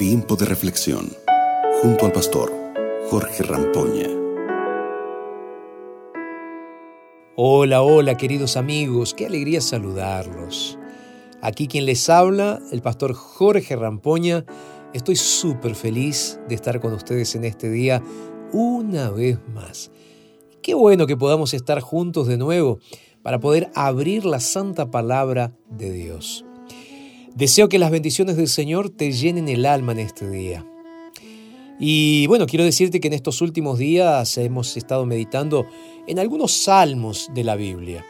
Tiempo de reflexión junto al pastor Jorge Rampoña. Hola, hola queridos amigos, qué alegría saludarlos. Aquí quien les habla, el pastor Jorge Rampoña. Estoy súper feliz de estar con ustedes en este día una vez más. Qué bueno que podamos estar juntos de nuevo para poder abrir la santa palabra de Dios. Deseo que las bendiciones del Señor te llenen el alma en este día. Y bueno, quiero decirte que en estos últimos días hemos estado meditando en algunos salmos de la Biblia.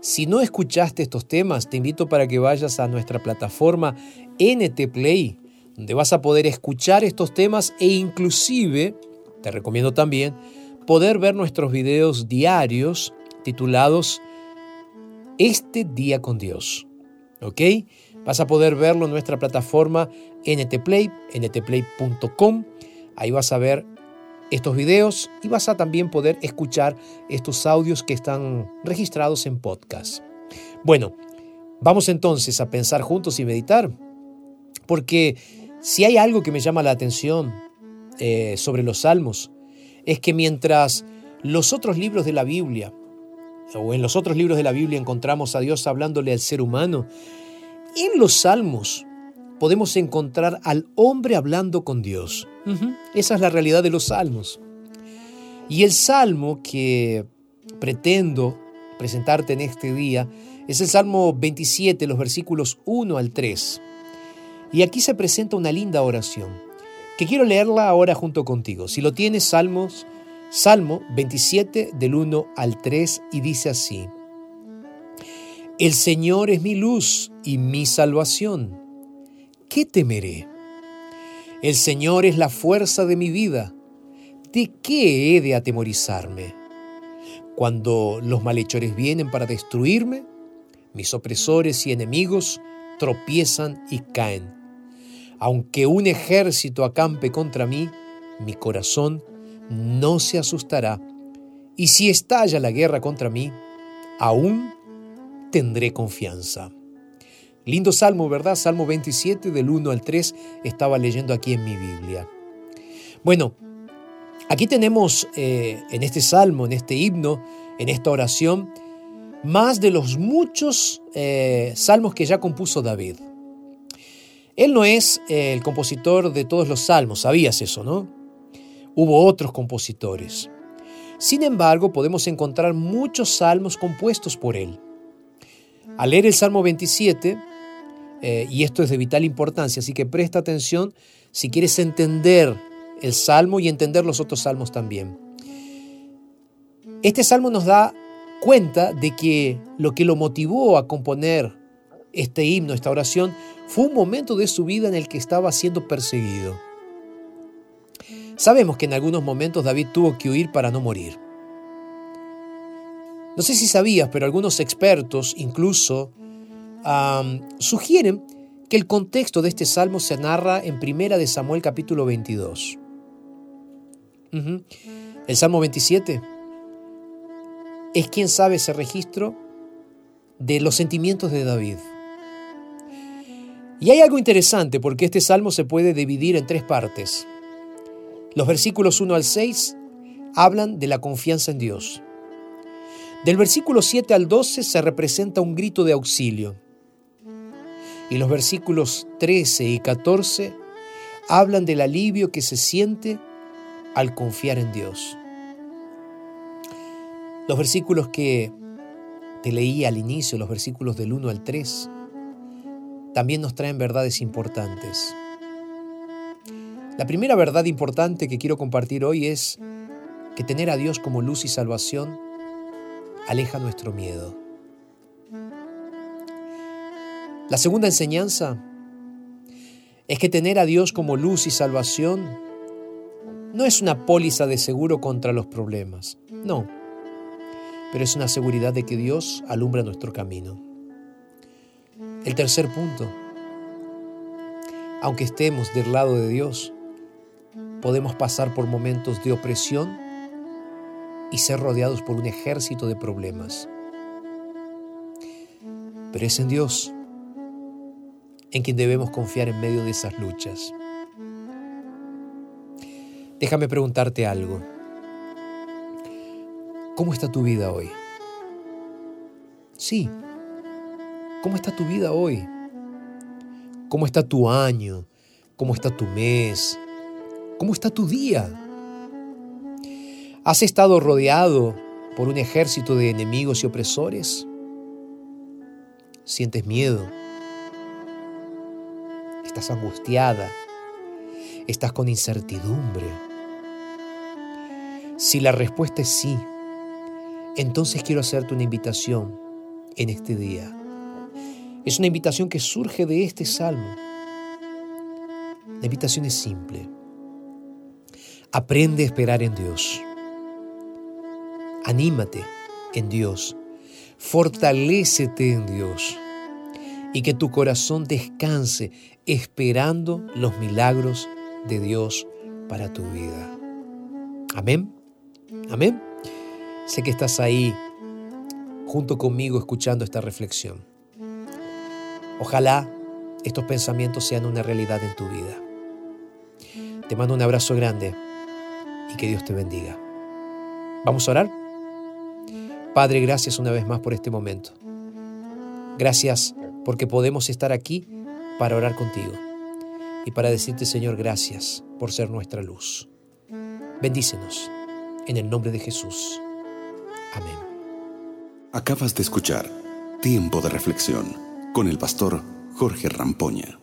Si no escuchaste estos temas, te invito para que vayas a nuestra plataforma NT Play, donde vas a poder escuchar estos temas e inclusive, te recomiendo también, poder ver nuestros videos diarios titulados Este día con Dios. ¿Ok? Vas a poder verlo en nuestra plataforma NTPlay, ntplay.com. Ahí vas a ver estos videos y vas a también poder escuchar estos audios que están registrados en podcast. Bueno, vamos entonces a pensar juntos y meditar, porque si hay algo que me llama la atención eh, sobre los salmos, es que mientras los otros libros de la Biblia, o en los otros libros de la Biblia encontramos a Dios hablándole al ser humano, en los salmos podemos encontrar al hombre hablando con Dios. Esa es la realidad de los salmos. Y el salmo que pretendo presentarte en este día es el Salmo 27, los versículos 1 al 3. Y aquí se presenta una linda oración, que quiero leerla ahora junto contigo. Si lo tienes, Salmos, Salmo 27 del 1 al 3 y dice así. El Señor es mi luz y mi salvación. ¿Qué temeré? El Señor es la fuerza de mi vida. ¿De qué he de atemorizarme? Cuando los malhechores vienen para destruirme, mis opresores y enemigos tropiezan y caen. Aunque un ejército acampe contra mí, mi corazón no se asustará. Y si estalla la guerra contra mí, aún tendré confianza. Lindo salmo, ¿verdad? Salmo 27 del 1 al 3 estaba leyendo aquí en mi Biblia. Bueno, aquí tenemos eh, en este salmo, en este himno, en esta oración, más de los muchos eh, salmos que ya compuso David. Él no es eh, el compositor de todos los salmos, sabías eso, ¿no? Hubo otros compositores. Sin embargo, podemos encontrar muchos salmos compuestos por él. Al leer el Salmo 27, eh, y esto es de vital importancia, así que presta atención si quieres entender el Salmo y entender los otros salmos también. Este Salmo nos da cuenta de que lo que lo motivó a componer este himno, esta oración, fue un momento de su vida en el que estaba siendo perseguido. Sabemos que en algunos momentos David tuvo que huir para no morir. No sé si sabías, pero algunos expertos incluso sugieren que el contexto de este salmo se narra en Primera de Samuel capítulo 22. El Salmo 27 es quien sabe ese registro de los sentimientos de David. Y hay algo interesante porque este salmo se puede dividir en tres partes. Los versículos 1 al 6 hablan de la confianza en Dios. Del versículo 7 al 12 se representa un grito de auxilio. Y los versículos 13 y 14 hablan del alivio que se siente al confiar en Dios. Los versículos que te leí al inicio, los versículos del 1 al 3, también nos traen verdades importantes. La primera verdad importante que quiero compartir hoy es que tener a Dios como luz y salvación aleja nuestro miedo. La segunda enseñanza es que tener a Dios como luz y salvación no es una póliza de seguro contra los problemas, no, pero es una seguridad de que Dios alumbra nuestro camino. El tercer punto, aunque estemos del lado de Dios, podemos pasar por momentos de opresión y ser rodeados por un ejército de problemas. Pero es en Dios en quien debemos confiar en medio de esas luchas. Déjame preguntarte algo. ¿Cómo está tu vida hoy? Sí. ¿Cómo está tu vida hoy? ¿Cómo está tu año? ¿Cómo está tu mes? ¿Cómo está tu día? ¿Has estado rodeado por un ejército de enemigos y opresores? ¿Sientes miedo? ¿Estás angustiada? ¿Estás con incertidumbre? Si la respuesta es sí, entonces quiero hacerte una invitación en este día. Es una invitación que surge de este salmo. La invitación es simple. Aprende a esperar en Dios. Anímate en Dios. Fortalécete en Dios. Y que tu corazón descanse esperando los milagros de Dios para tu vida. Amén. Amén. Sé que estás ahí junto conmigo escuchando esta reflexión. Ojalá estos pensamientos sean una realidad en tu vida. Te mando un abrazo grande y que Dios te bendiga. ¿Vamos a orar? Padre, gracias una vez más por este momento. Gracias porque podemos estar aquí para orar contigo y para decirte, Señor, gracias por ser nuestra luz. Bendícenos en el nombre de Jesús. Amén. Acabas de escuchar Tiempo de Reflexión con el pastor Jorge Rampoña.